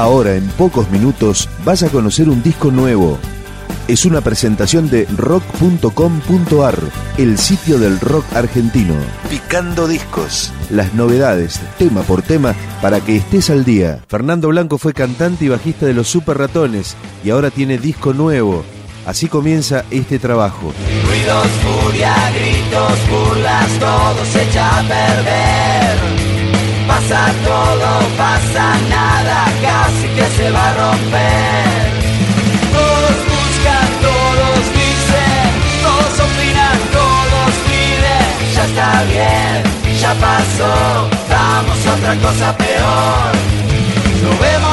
Ahora, en pocos minutos, vas a conocer un disco nuevo. Es una presentación de rock.com.ar, el sitio del rock argentino. Picando discos. Las novedades, tema por tema, para que estés al día. Fernando Blanco fue cantante y bajista de los Super Ratones y ahora tiene disco nuevo. Así comienza este trabajo. Ruidos, furia, gritos, burlas, todo se echa a perder. Pasa todo, pasa nada, casi que se va a romper. Todos buscan, todos dicen, todos opinan, todos piden. Ya está bien, ya pasó, damos otra cosa peor. Vemos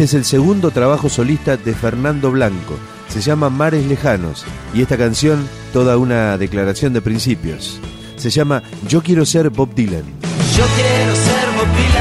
Este es el segundo trabajo solista de Fernando Blanco. Se llama Mares Lejanos y esta canción toda una declaración de principios. Se llama Yo quiero ser Bob Dylan. Yo quiero ser Bob Dylan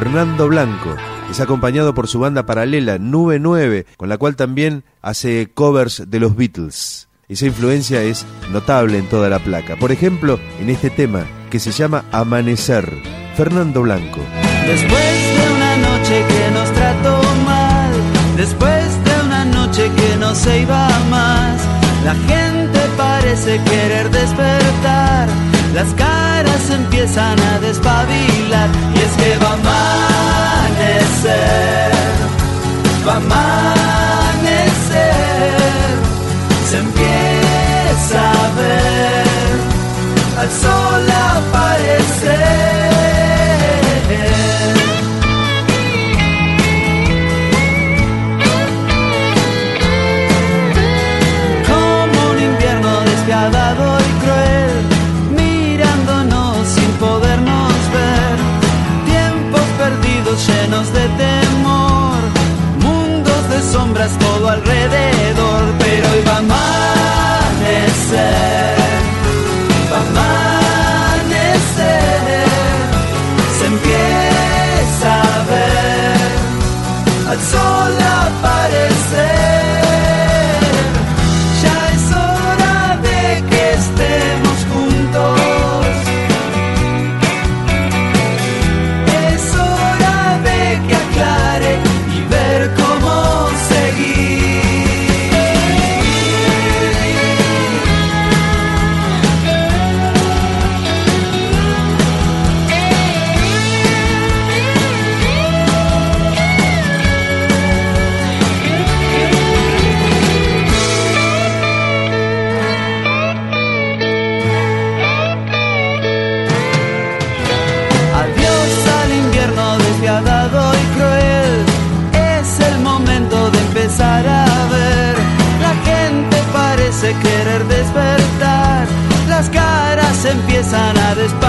Fernando Blanco. Es acompañado por su banda paralela Nube 9, con la cual también hace covers de los Beatles. Esa influencia es notable en toda la placa. Por ejemplo, en este tema que se llama Amanecer, Fernando Blanco. Después de una noche que nos trató mal, después de una noche que no se iba más, la gente parece querer despertar, las caras empiezan a despabilar y es que va a amanecer, va a amanecer alrededor, caras empiezan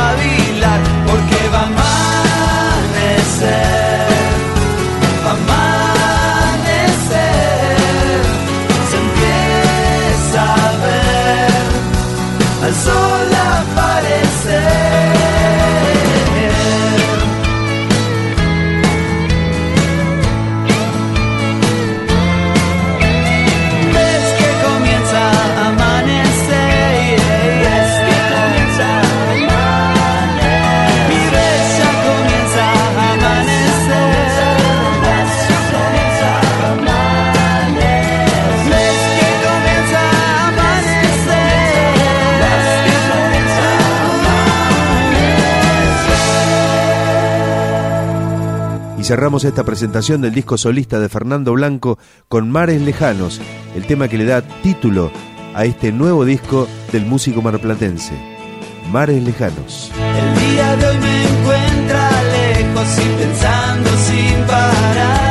Y cerramos esta presentación del disco solista de Fernando Blanco con Mares Lejanos, el tema que le da título a este nuevo disco del músico marplatense. Mares Lejanos. El día de hoy me encuentra lejos y pensando sin parar.